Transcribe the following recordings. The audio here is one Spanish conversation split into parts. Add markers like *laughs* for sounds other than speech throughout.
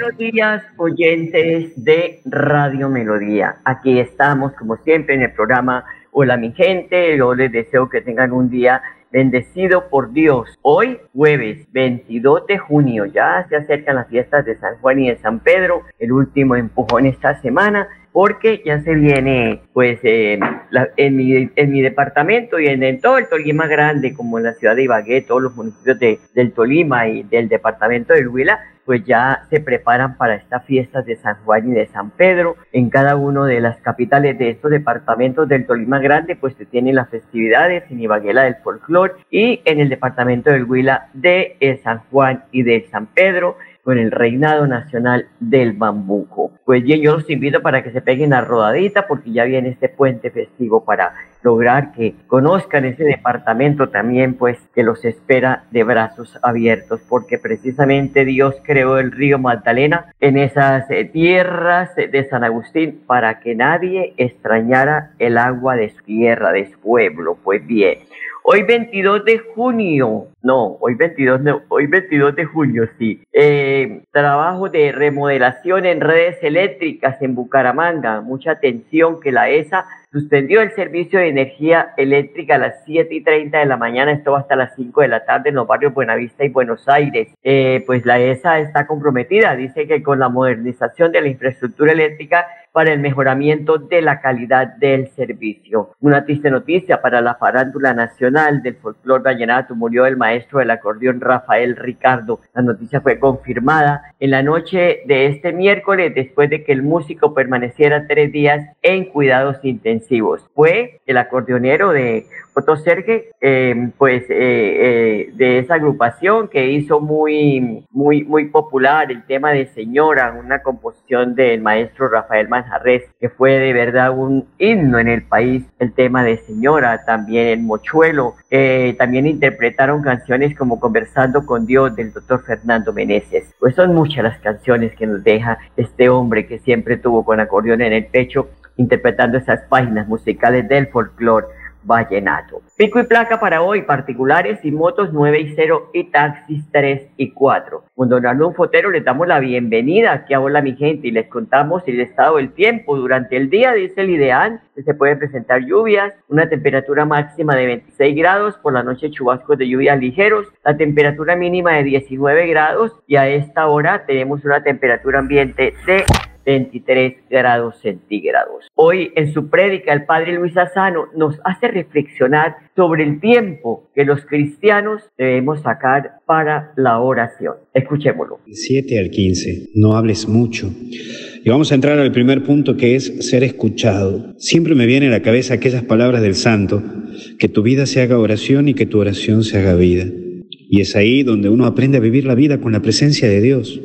Buenos días, oyentes de Radio Melodía. Aquí estamos, como siempre, en el programa Hola mi gente. Yo les deseo que tengan un día bendecido por Dios. Hoy, jueves 22 de junio, ya se acercan las fiestas de San Juan y de San Pedro, el último empujón esta semana porque ya se viene, pues, eh, en, mi, en departamento y en, todo el Tolima grande, como en la ciudad de Ibagué, todos los municipios de, del Tolima y del departamento del Huila, pues ya se preparan para estas fiestas de San Juan y de San Pedro. En cada una de las capitales de estos departamentos del Tolima Grande, pues se tienen las festividades, en Ibagué la del folclor y en el departamento del Huila de eh, San Juan y de San Pedro con el reinado nacional del bambuco. Pues bien, yo los invito para que se peguen a rodadita porque ya viene este puente festivo para lograr que conozcan ese departamento también, pues que los espera de brazos abiertos, porque precisamente Dios creó el río Magdalena en esas eh, tierras de San Agustín para que nadie extrañara el agua de su tierra, de su pueblo. Pues bien, Hoy 22 de junio, no, hoy 22, hoy 22 de junio, sí. Eh, trabajo de remodelación en redes eléctricas en Bucaramanga. Mucha atención que la ESA suspendió el servicio de energía eléctrica a las 7 y 30 de la mañana, esto hasta las 5 de la tarde en los barrios Buenavista y Buenos Aires. Eh, pues la ESA está comprometida, dice que con la modernización de la infraestructura eléctrica para el mejoramiento de la calidad del servicio. Una triste noticia para la farándula nacional del folclor vallenato, murió el maestro del acordeón Rafael Ricardo. La noticia fue confirmada en la noche de este miércoles después de que el músico permaneciera tres días en cuidados intensivos fue el acordeonero de Otto Serge, em, pues eh, eh, de esa agrupación que hizo muy, muy, muy popular el tema de Señora, una composición del maestro Rafael Manjarres, que fue de verdad un himno en el país, el tema de Señora, también el Mochuelo, eh, también interpretaron canciones como Conversando con Dios del doctor Fernando Meneses. Pues son muchas las canciones que nos deja este hombre que siempre tuvo con acordeón en el pecho interpretando esas páginas musicales del folclore vallenato. Pico y placa para hoy, particulares y motos 9 y 0 y taxis 3 y 4. Con don Arnulfo Fotero les damos la bienvenida aquí a Hola mi gente y les contamos el estado del tiempo. Durante el día dice el ideal se pueden presentar lluvias, una temperatura máxima de 26 grados, por la noche chubascos de lluvias ligeros, la temperatura mínima de 19 grados y a esta hora tenemos una temperatura ambiente de 23 grados centígrados. Hoy en su prédica el padre Luis Asano nos hace reflexionar sobre el tiempo que los cristianos debemos sacar para la oración. Escuchémoslo. 7 al 15. No hables mucho. Y vamos a entrar al primer punto que es ser escuchado. Siempre me viene a la cabeza aquellas palabras del santo, que tu vida se haga oración y que tu oración se haga vida. Y es ahí donde uno aprende a vivir la vida con la presencia de Dios.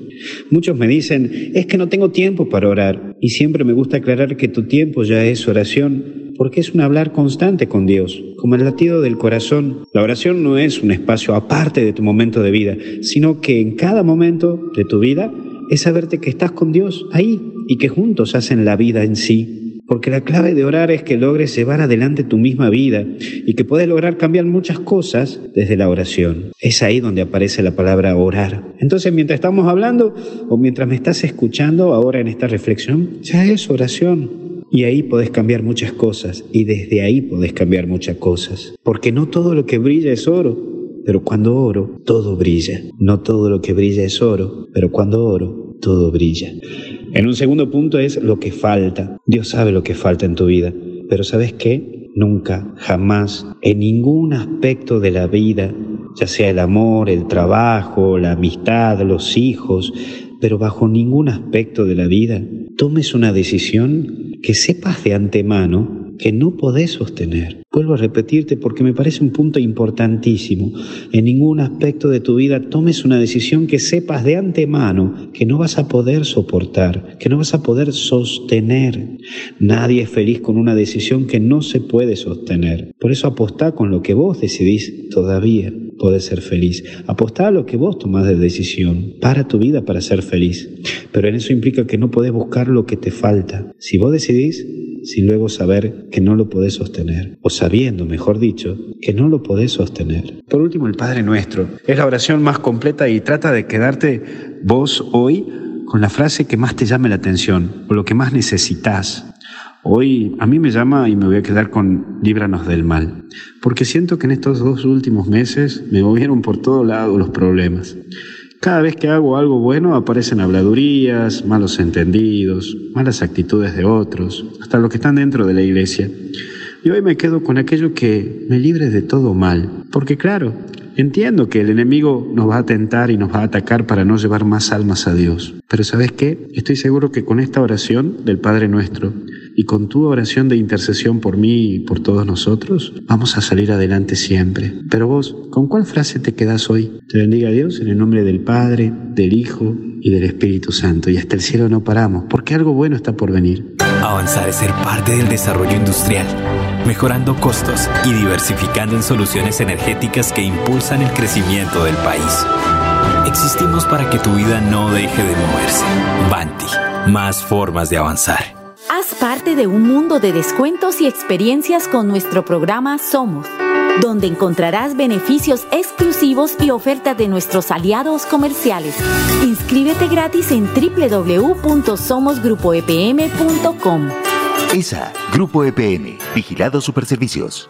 Muchos me dicen, es que no tengo tiempo para orar. Y siempre me gusta aclarar que tu tiempo ya es oración, porque es un hablar constante con Dios, como el latido del corazón. La oración no es un espacio aparte de tu momento de vida, sino que en cada momento de tu vida es saberte que estás con Dios ahí y que juntos hacen la vida en sí. Porque la clave de orar es que logres llevar adelante tu misma vida y que puedes lograr cambiar muchas cosas desde la oración. Es ahí donde aparece la palabra orar. Entonces, mientras estamos hablando o mientras me estás escuchando ahora en esta reflexión, ya es oración. Y ahí podés cambiar muchas cosas y desde ahí podés cambiar muchas cosas. Porque no todo lo que brilla es oro, pero cuando oro, todo brilla. No todo lo que brilla es oro, pero cuando oro, todo brilla. En un segundo punto es lo que falta. Dios sabe lo que falta en tu vida, pero ¿sabes qué? nunca, jamás, en ningún aspecto de la vida, ya sea el amor, el trabajo, la amistad, los hijos, pero bajo ningún aspecto de la vida, tomes una decisión que sepas de antemano que no podés sostener. Vuelvo a repetirte porque me parece un punto importantísimo. En ningún aspecto de tu vida tomes una decisión que sepas de antemano que no vas a poder soportar, que no vas a poder sostener. Nadie es feliz con una decisión que no se puede sostener. Por eso apostá con lo que vos decidís todavía podés ser feliz. Apostá a lo que vos tomás de decisión. Para tu vida para ser feliz. Pero en eso implica que no podés buscar lo que te falta. Si vos decidís, sin luego saber que no lo podés sostener, o sabiendo, mejor dicho, que no lo podés sostener. Por último, el Padre Nuestro. Es la oración más completa y trata de quedarte vos hoy con la frase que más te llame la atención o lo que más necesitas. Hoy a mí me llama y me voy a quedar con líbranos del mal, porque siento que en estos dos últimos meses me movieron por todo lado los problemas. Cada vez que hago algo bueno aparecen habladurías, malos entendidos, malas actitudes de otros, hasta los que están dentro de la iglesia. Y hoy me quedo con aquello que me libre de todo mal. Porque claro, entiendo que el enemigo nos va a tentar y nos va a atacar para no llevar más almas a Dios. Pero ¿sabes qué? Estoy seguro que con esta oración del Padre Nuestro y con tu oración de intercesión por mí y por todos nosotros, vamos a salir adelante siempre. Pero vos, ¿con cuál frase te quedas hoy? Te bendiga Dios en el nombre del Padre, del Hijo y del Espíritu Santo. Y hasta el cielo no paramos, porque algo bueno está por venir. Avanzar es ser parte del desarrollo industrial, mejorando costos y diversificando en soluciones energéticas que impulsan el crecimiento del país. Existimos para que tu vida no deje de moverse. Banti, más formas de avanzar. Haz parte de un mundo de descuentos y experiencias con nuestro programa Somos, donde encontrarás beneficios exclusivos y ofertas de nuestros aliados comerciales. Inscríbete gratis en www.somosgrupoepm.com. ESA, Grupo EPM, Vigilado Superservicios.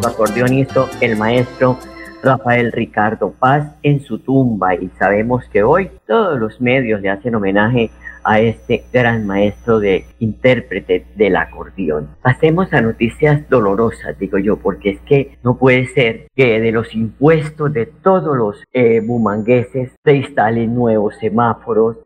Su acordeón hizo el maestro Rafael Ricardo Paz en su tumba. Y sabemos que hoy todos los medios le hacen homenaje a este gran maestro de intérprete del acordeón. Pasemos a noticias dolorosas, digo yo, porque es que no puede ser que de los impuestos de todos los eh, bumangueses se instalen nuevos semáforos,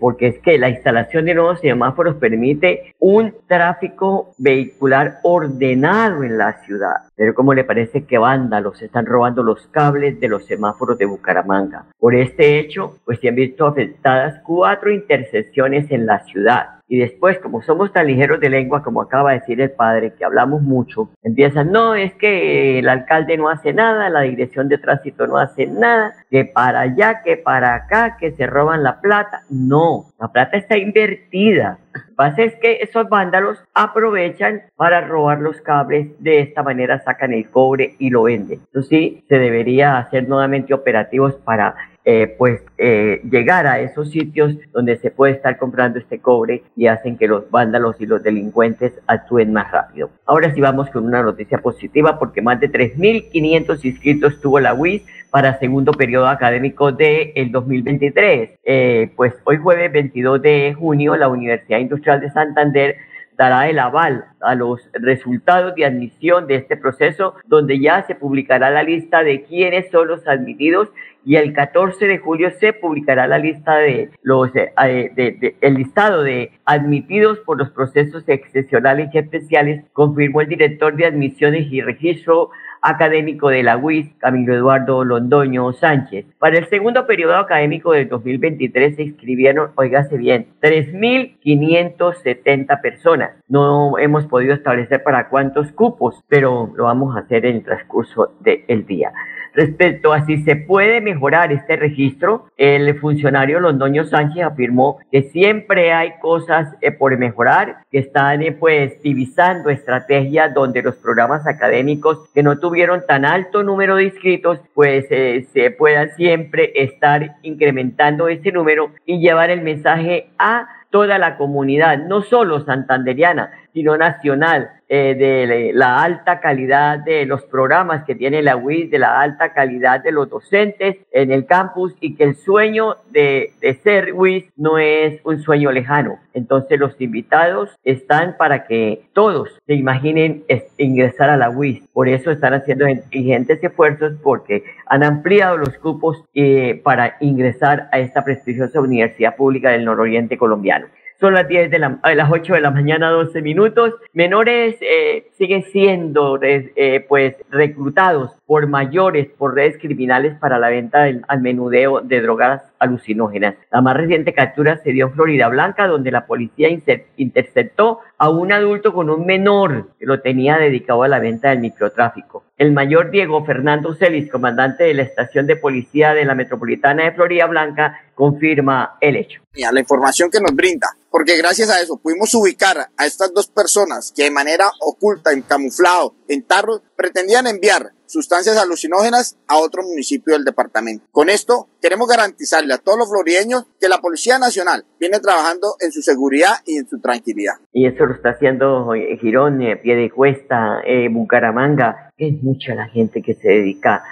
porque es que la instalación de nuevos semáforos permite un tráfico vehicular ordenado en la ciudad. Pero ¿cómo le parece que vándalos están robando los cables de los semáforos de Bucaramanga? Por este hecho, pues se han visto afectadas cuatro intersecciones en la ciudad. Y después, como somos tan ligeros de lengua, como acaba de decir el padre, que hablamos mucho, empiezan, no, es que el alcalde no hace nada, la dirección de tránsito no hace nada, que para allá, que para acá, que se roban la plata. No, la plata está invertida. Lo que pasa es que esos vándalos aprovechan para robar los cables, de esta manera sacan el cobre y lo venden. Entonces sí, se debería hacer nuevamente operativos para eh, pues eh, llegar a esos sitios donde se puede estar comprando este cobre y hacen que los vándalos y los delincuentes actúen más rápido. Ahora sí vamos con una noticia positiva porque más de 3.500 inscritos tuvo la UIS para segundo periodo académico del el 2023. Eh, pues hoy jueves 22 de junio la Universidad Industrial de Santander dará el aval a los resultados de admisión de este proceso, donde ya se publicará la lista de quiénes son los admitidos y el 14 de julio se publicará la lista de los eh, de, el listado de admitidos por los procesos excepcionales y especiales, confirmó el director de admisiones y registro académico de la UIS, Camilo Eduardo Londoño Sánchez. Para el segundo periodo académico del 2023 se inscribieron, oígase bien, 3.570 personas. No hemos podido establecer para cuántos cupos, pero lo vamos a hacer en el transcurso del día. Respecto a si se puede mejorar este registro, el funcionario Londoño Sánchez afirmó que siempre hay cosas eh, por mejorar, que están eh, pues divisando estrategias donde los programas académicos que no tuvieron tan alto número de inscritos, pues eh, se puedan siempre estar incrementando ese número y llevar el mensaje a toda la comunidad, no solo santanderiana, sino nacional, eh, de la alta calidad de los programas que tiene la UIS, de la alta calidad de los docentes en el campus y que el sueño de, de ser UIS no es un sueño lejano. Entonces los invitados están para que todos se imaginen ingresar a la UIS. Por eso están haciendo ingentes esfuerzos porque han ampliado los cupos eh, para ingresar a esta prestigiosa universidad pública del nororiente colombiano. Son las 10 de la, las 8 de la mañana, 12 minutos. Menores eh, siguen siendo eh, pues reclutados por mayores, por redes criminales para la venta del, al menudeo de drogas alucinógenas. La más reciente captura se dio en Florida Blanca, donde la policía interceptó a un adulto con un menor que lo tenía dedicado a la venta del microtráfico. El mayor Diego Fernando Celis, comandante de la estación de policía de la Metropolitana de Florida Blanca, confirma el hecho. La información que nos brinda porque gracias a eso pudimos ubicar a estas dos personas que de manera oculta, en camuflado, en tarros, pretendían enviar sustancias alucinógenas a otro municipio del departamento. Con esto queremos garantizarle a todos los florideños que la Policía Nacional viene trabajando en su seguridad y en su tranquilidad. Y eso lo está haciendo eh, Girón, eh, Piedecuesta, eh, Bucaramanga. Es mucha la gente que se dedica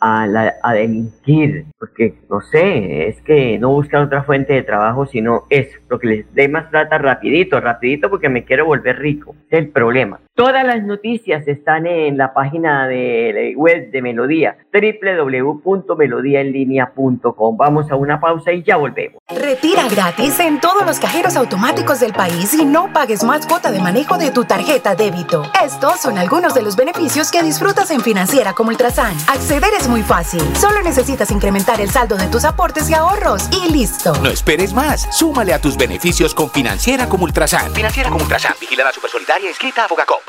a, la, a delinquir, porque no sé, es que no buscan otra fuente de trabajo sino eso, lo que les dé más plata rapidito, rapidito porque me quiero volver rico, el problema. Todas las noticias están en la página de web de Melodía, www.melodiaenlinea.com. Vamos a una pausa y ya volvemos. Retira gratis en todos los cajeros automáticos del país y no pagues más cuota de manejo de tu tarjeta débito. Estos son algunos de los beneficios que disfrutas en Financiera como Ultrasan. Acceder es muy fácil. Solo necesitas incrementar el saldo de tus aportes y ahorros y listo. No esperes más. Súmale a tus beneficios con Financiera como Ultrasan. Financiera como Ultrasan. Vigilada Supersolidaria. Escrita a Fogacop.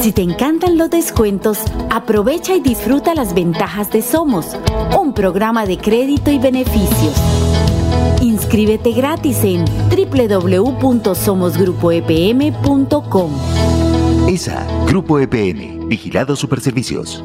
Si te encantan los descuentos, aprovecha y disfruta las ventajas de Somos, un programa de crédito y beneficios. Inscríbete gratis en www.somosgrupoepm.com. ESA, Grupo EPN, Vigilado Superservicios.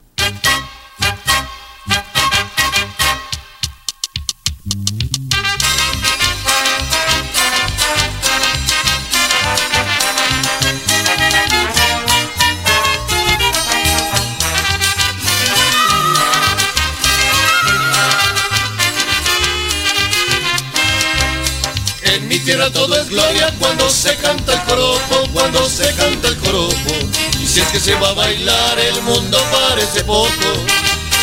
Se canta el coropo, cuando se canta el coropo. Y si es que se va a bailar, el mundo parece poco.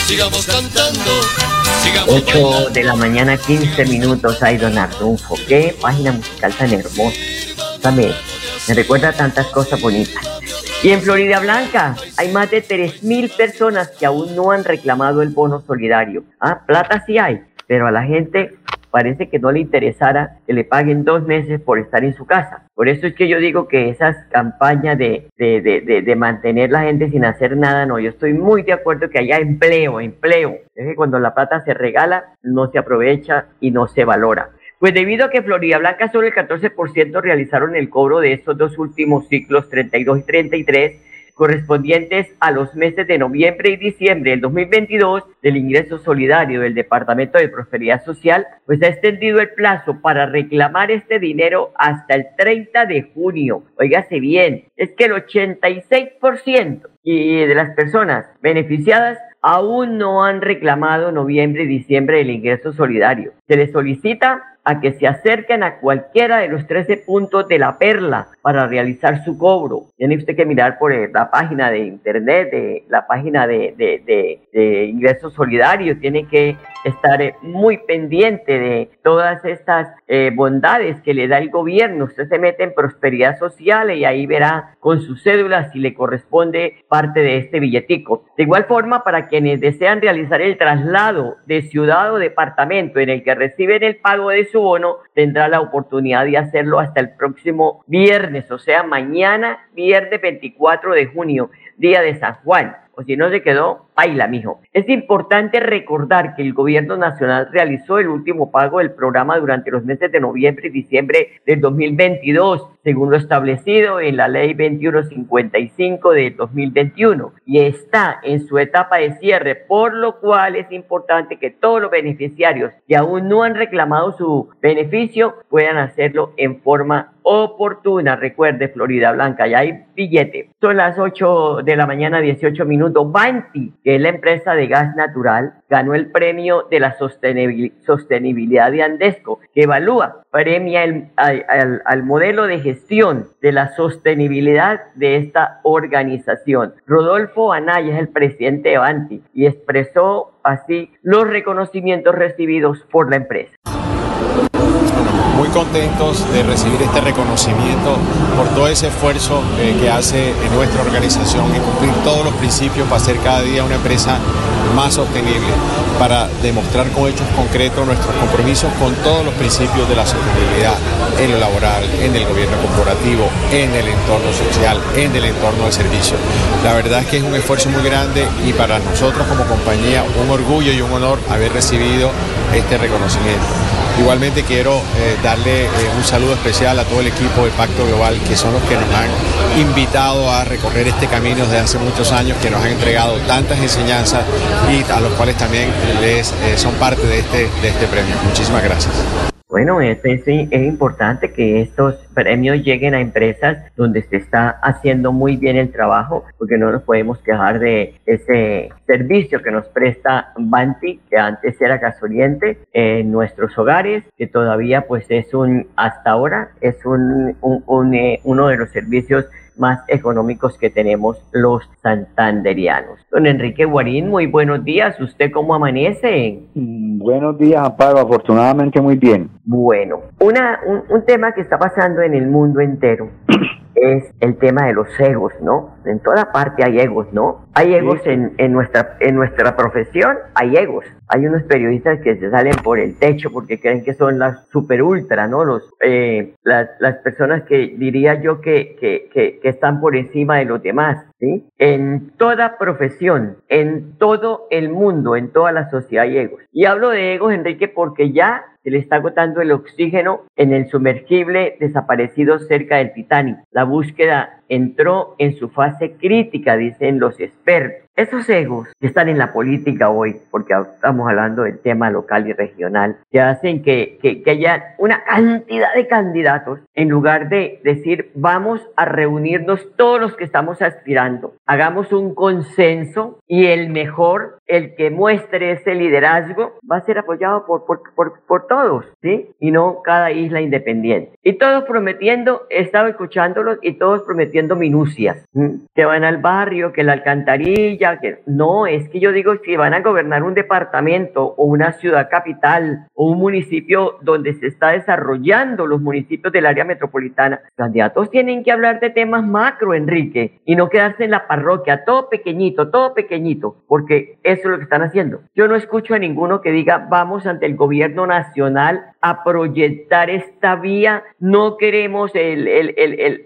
Sigamos cantando, sigamos 8 de la mañana, 15 minutos, hay Don Arnulfo. Qué página musical tan hermosa. También me recuerda tantas cosas bonitas. Y en Florida Blanca hay más de 3.000 personas que aún no han reclamado el bono solidario. Ah, plata sí hay, pero a la gente parece que no le interesara que le paguen dos meses por estar en su casa. Por eso es que yo digo que esas campañas de, de, de, mantener la gente sin hacer nada, no, yo estoy muy de acuerdo que haya empleo, empleo. Es que cuando la plata se regala, no se aprovecha y no se valora. Pues debido a que Florida Blanca solo el 14% realizaron el cobro de estos dos últimos ciclos, 32 y 33, correspondientes a los meses de noviembre y diciembre del 2022 del ingreso solidario del Departamento de Prosperidad Social, pues ha extendido el plazo para reclamar este dinero hasta el 30 de junio. Óigase bien, es que el 86% y de las personas beneficiadas aún no han reclamado noviembre y diciembre del ingreso solidario. Se les solicita a que se acerquen a cualquiera de los 13 puntos de la perla para realizar su cobro. Tiene usted que mirar por eh, la página de internet, de la página de, de, de, ingresos solidarios, tiene que estar eh, muy pendiente de todas estas eh, bondades que le da el gobierno. Usted se mete en prosperidad social y ahí verá con su cédula si le corresponde parte de este billetico. De igual forma, para quienes desean realizar el traslado de ciudad o departamento en el que reciben el pago de su bono, tendrá la oportunidad de hacerlo hasta el próximo viernes, o sea, mañana, viernes 24 de junio, día de San Juan. O si no se quedó, baila, mijo. Es importante recordar que el gobierno nacional realizó el último pago del programa durante los meses de noviembre y diciembre del 2022, según lo establecido en la ley 2155 de 2021, y está en su etapa de cierre, por lo cual es importante que todos los beneficiarios que aún no han reclamado su beneficio puedan hacerlo en forma oportuna. Recuerde, Florida Blanca, ya hay billete. Son las 8 de la mañana, 18 minutos. Banti que es la empresa de gas natural, ganó el premio de la sostenibilidad de Andesco, que evalúa, premia el, al, al modelo de gestión de la sostenibilidad de esta organización. Rodolfo Anaya es el presidente de Avanti y expresó así los reconocimientos recibidos por la empresa muy contentos de recibir este reconocimiento por todo ese esfuerzo eh, que hace en nuestra organización y cumplir todos los principios para ser cada día una empresa más sostenible, para demostrar con hechos concretos nuestros compromisos con todos los principios de la sostenibilidad en lo laboral, en el gobierno corporativo, en el entorno social, en el entorno de servicio. La verdad es que es un esfuerzo muy grande y para nosotros como compañía un orgullo y un honor haber recibido este reconocimiento. Igualmente quiero eh, darle eh, un saludo especial a todo el equipo de Pacto Global, que son los que nos han invitado a recorrer este camino desde hace muchos años, que nos han entregado tantas enseñanzas y a los cuales también les eh, son parte de este, de este premio. Muchísimas gracias. Bueno, es, es, importante que estos premios lleguen a empresas donde se está haciendo muy bien el trabajo, porque no nos podemos quejar de ese servicio que nos presta Banti, que antes era gasoliente, en nuestros hogares, que todavía pues es un, hasta ahora, es un, un, eh, uno de los servicios más económicos que tenemos los santanderianos. Don Enrique Guarín, muy buenos días. ¿Usted cómo amanece? Buenos días, Amparo. Afortunadamente muy bien. Bueno, una, un, un tema que está pasando en el mundo entero *clears throat* es el tema de los egos, ¿no? En toda parte hay egos, ¿no? Hay egos en, en, nuestra, en nuestra profesión, hay egos. Hay unos periodistas que se salen por el techo porque creen que son las super ultra, ¿no? Los, eh, las, las personas que diría yo que, que, que, que están por encima de los demás, ¿sí? En toda profesión, en todo el mundo, en toda la sociedad hay egos. Y hablo de egos, Enrique, porque ya se le está agotando el oxígeno en el sumergible desaparecido cerca del Titanic. La búsqueda entró en su fase crítica, dicen los expertos. Esos egos que están en la política hoy, porque estamos hablando del tema local y regional, que hacen que, que, que, haya una cantidad de candidatos, en lugar de decir, vamos a reunirnos todos los que estamos aspirando, hagamos un consenso y el mejor, el que muestre ese liderazgo, va a ser apoyado por, por, por, por todos, ¿sí? Y no cada isla independiente. Y todos prometiendo, he estado escuchándolos y todos prometiendo minucias, ¿sí? que van al barrio, que la alcantarilla, no, es que yo digo, si van a gobernar un departamento o una ciudad capital o un municipio donde se está desarrollando los municipios del área metropolitana, los candidatos tienen que hablar de temas macro, Enrique, y no quedarse en la parroquia, todo pequeñito, todo pequeñito, porque eso es lo que están haciendo. Yo no escucho a ninguno que diga, vamos ante el gobierno nacional a proyectar esta vía, no queremos el, el,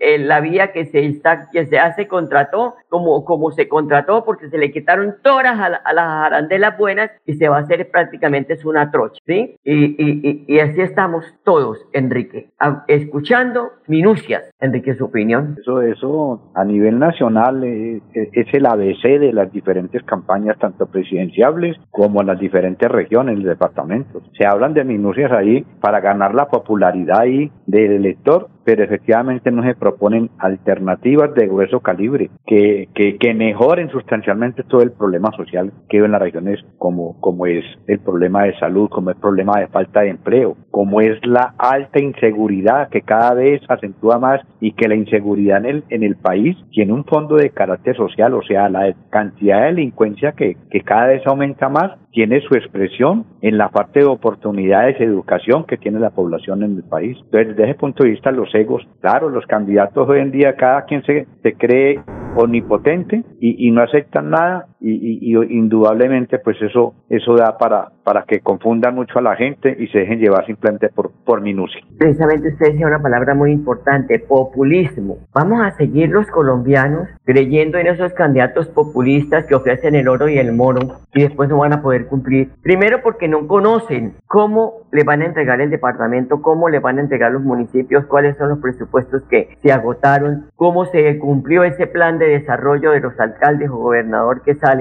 el, la vía que se, está, que se hace contrató, como, como se contrató, porque se le quitaron todas a, a las arandelas buenas y se va a hacer prácticamente es una trocha, ¿sí? Y, y, y, así estamos todos, Enrique, escuchando minucias, Enrique, su opinión. Eso, eso a nivel nacional es, es el ABC de las diferentes campañas, tanto presidenciables como en las diferentes regiones, departamentos. Se hablan de minucias ahí para ganar la popularidad ahí del elector pero efectivamente no se proponen alternativas de grueso calibre que, que, que mejoren sustancialmente todo el problema social que hay en las regiones como, como es el problema de salud, como el problema de falta de empleo, como es la alta inseguridad que cada vez acentúa más y que la inseguridad en el, en el país tiene un fondo de carácter social, o sea, la cantidad de delincuencia que, que cada vez aumenta más tiene su expresión en la parte de oportunidades de educación que tiene la población en el país. Entonces, desde ese punto de vista, los egos, claro, los candidatos hoy en día, cada quien se, se cree omnipotente y, y no aceptan nada y, y, indudablemente pues eso eso da para para que confundan mucho a la gente y se dejen llevar simplemente por por minucia. Precisamente usted decía una palabra muy importante, populismo. Vamos a seguir los colombianos creyendo en esos candidatos populistas que ofrecen el oro y el moro y después no van a poder cumplir. Primero porque no conocen cómo le van a entregar el departamento, cómo le van a entregar los municipios, cuáles son los presupuestos que se agotaron, cómo se cumplió ese plan de desarrollo de los alcaldes o gobernador que sale,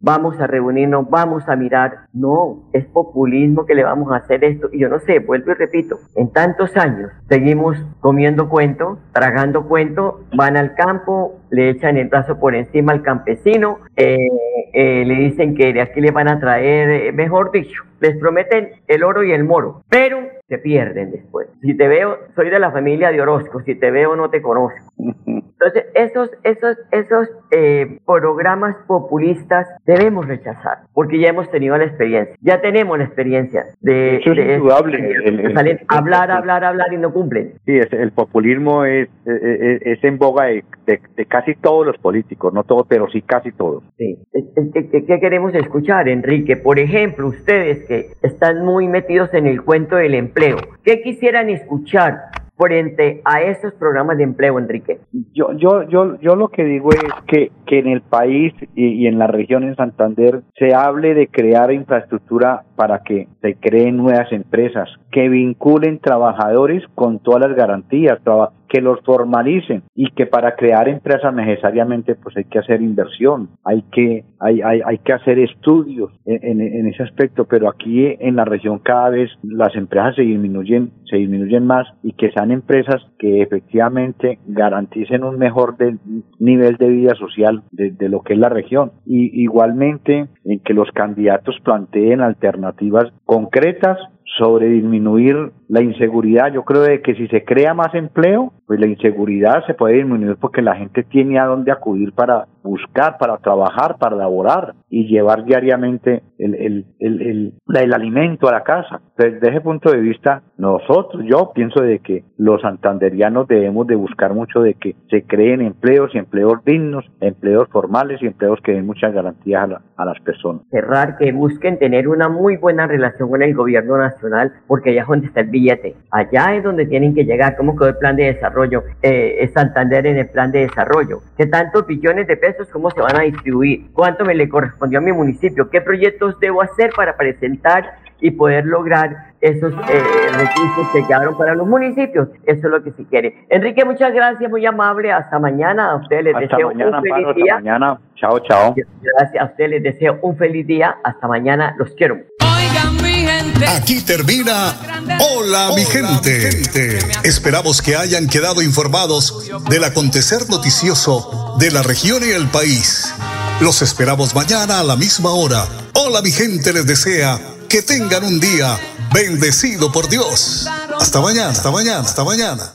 vamos a reunirnos, vamos a mirar. No, es populismo que le vamos a hacer esto. Y yo no sé, vuelvo y repito, en tantos años seguimos comiendo cuento, tragando cuento, van al campo, le echan el brazo por encima al campesino, eh, eh, le dicen que de aquí le van a traer, eh, mejor dicho, les prometen el oro y el moro, pero se pierden después. Si te veo, soy de la familia de Orozco, si te veo no te conozco. *laughs* Entonces, esos, esos, esos eh, programas populistas debemos rechazar, porque ya hemos tenido la experiencia, ya tenemos la experiencia de, Eso es indudable. hablar, hablar, hablar y no cumplen. Sí, el populismo es, es, en boga de, de, casi todos los políticos, no todos, pero sí casi todos. Sí. ¿Qué, qué queremos escuchar, Enrique? Por ejemplo, ustedes que están muy metidos en el cuento del empleo, ¿qué quisieran escuchar frente a estos programas de empleo, Enrique? Yo, yo, yo, yo lo que digo es que, que en el país y, en la región en Santander se hable de crear infraestructura para que se creen nuevas empresas, que vinculen trabajadores con todas las garantías, que los formalicen y que para crear empresas necesariamente pues hay que hacer inversión, hay que, hay, hay, hay que hacer estudios en, en, ese aspecto, pero aquí en la región cada vez las empresas se disminuyen, se disminuyen más y que sean empresas que efectivamente garanticen un mejor nivel de vida social de, de lo que es la región. Y igualmente en que los candidatos planteen alternativas concretas sobre disminuir la inseguridad. Yo creo de que si se crea más empleo, pues la inseguridad se puede disminuir porque la gente tiene a dónde acudir para buscar, para trabajar, para laborar y llevar diariamente el, el, el, el, alimento a la casa. Desde ese punto de vista, nosotros, yo pienso de que los santanderianos debemos de buscar mucho de que se creen empleos y empleos dignos, empleos formales y empleos que den muchas garantías a, a las personas. Cerrar, que busquen tener una muy buena relación con el gobierno nacional, porque allá es donde está el billete, allá es donde tienen que llegar, cómo quedó el plan de desarrollo, eh, Santander en el plan de desarrollo, qué tantos billones de pesos, cómo se van a distribuir, cuánto me le correspondió a mi municipio, qué proyectos debo hacer para presentar y poder lograr esos eh, recursos que quedaron para los municipios. Eso es lo que se quiere. Enrique, muchas gracias, muy amable. Hasta mañana. A ustedes les deseo un feliz día. Hasta mañana. Chao, chao. Gracias. A ustedes les deseo un feliz día. Hasta mañana. Los quiero. Aquí termina Hola, mi gente. Esperamos que hayan quedado informados del acontecer noticioso de la región y el país. Los esperamos mañana a la misma hora. Hola, mi gente les desea que tengan un día bendecido por Dios. Hasta mañana, hasta mañana, hasta mañana.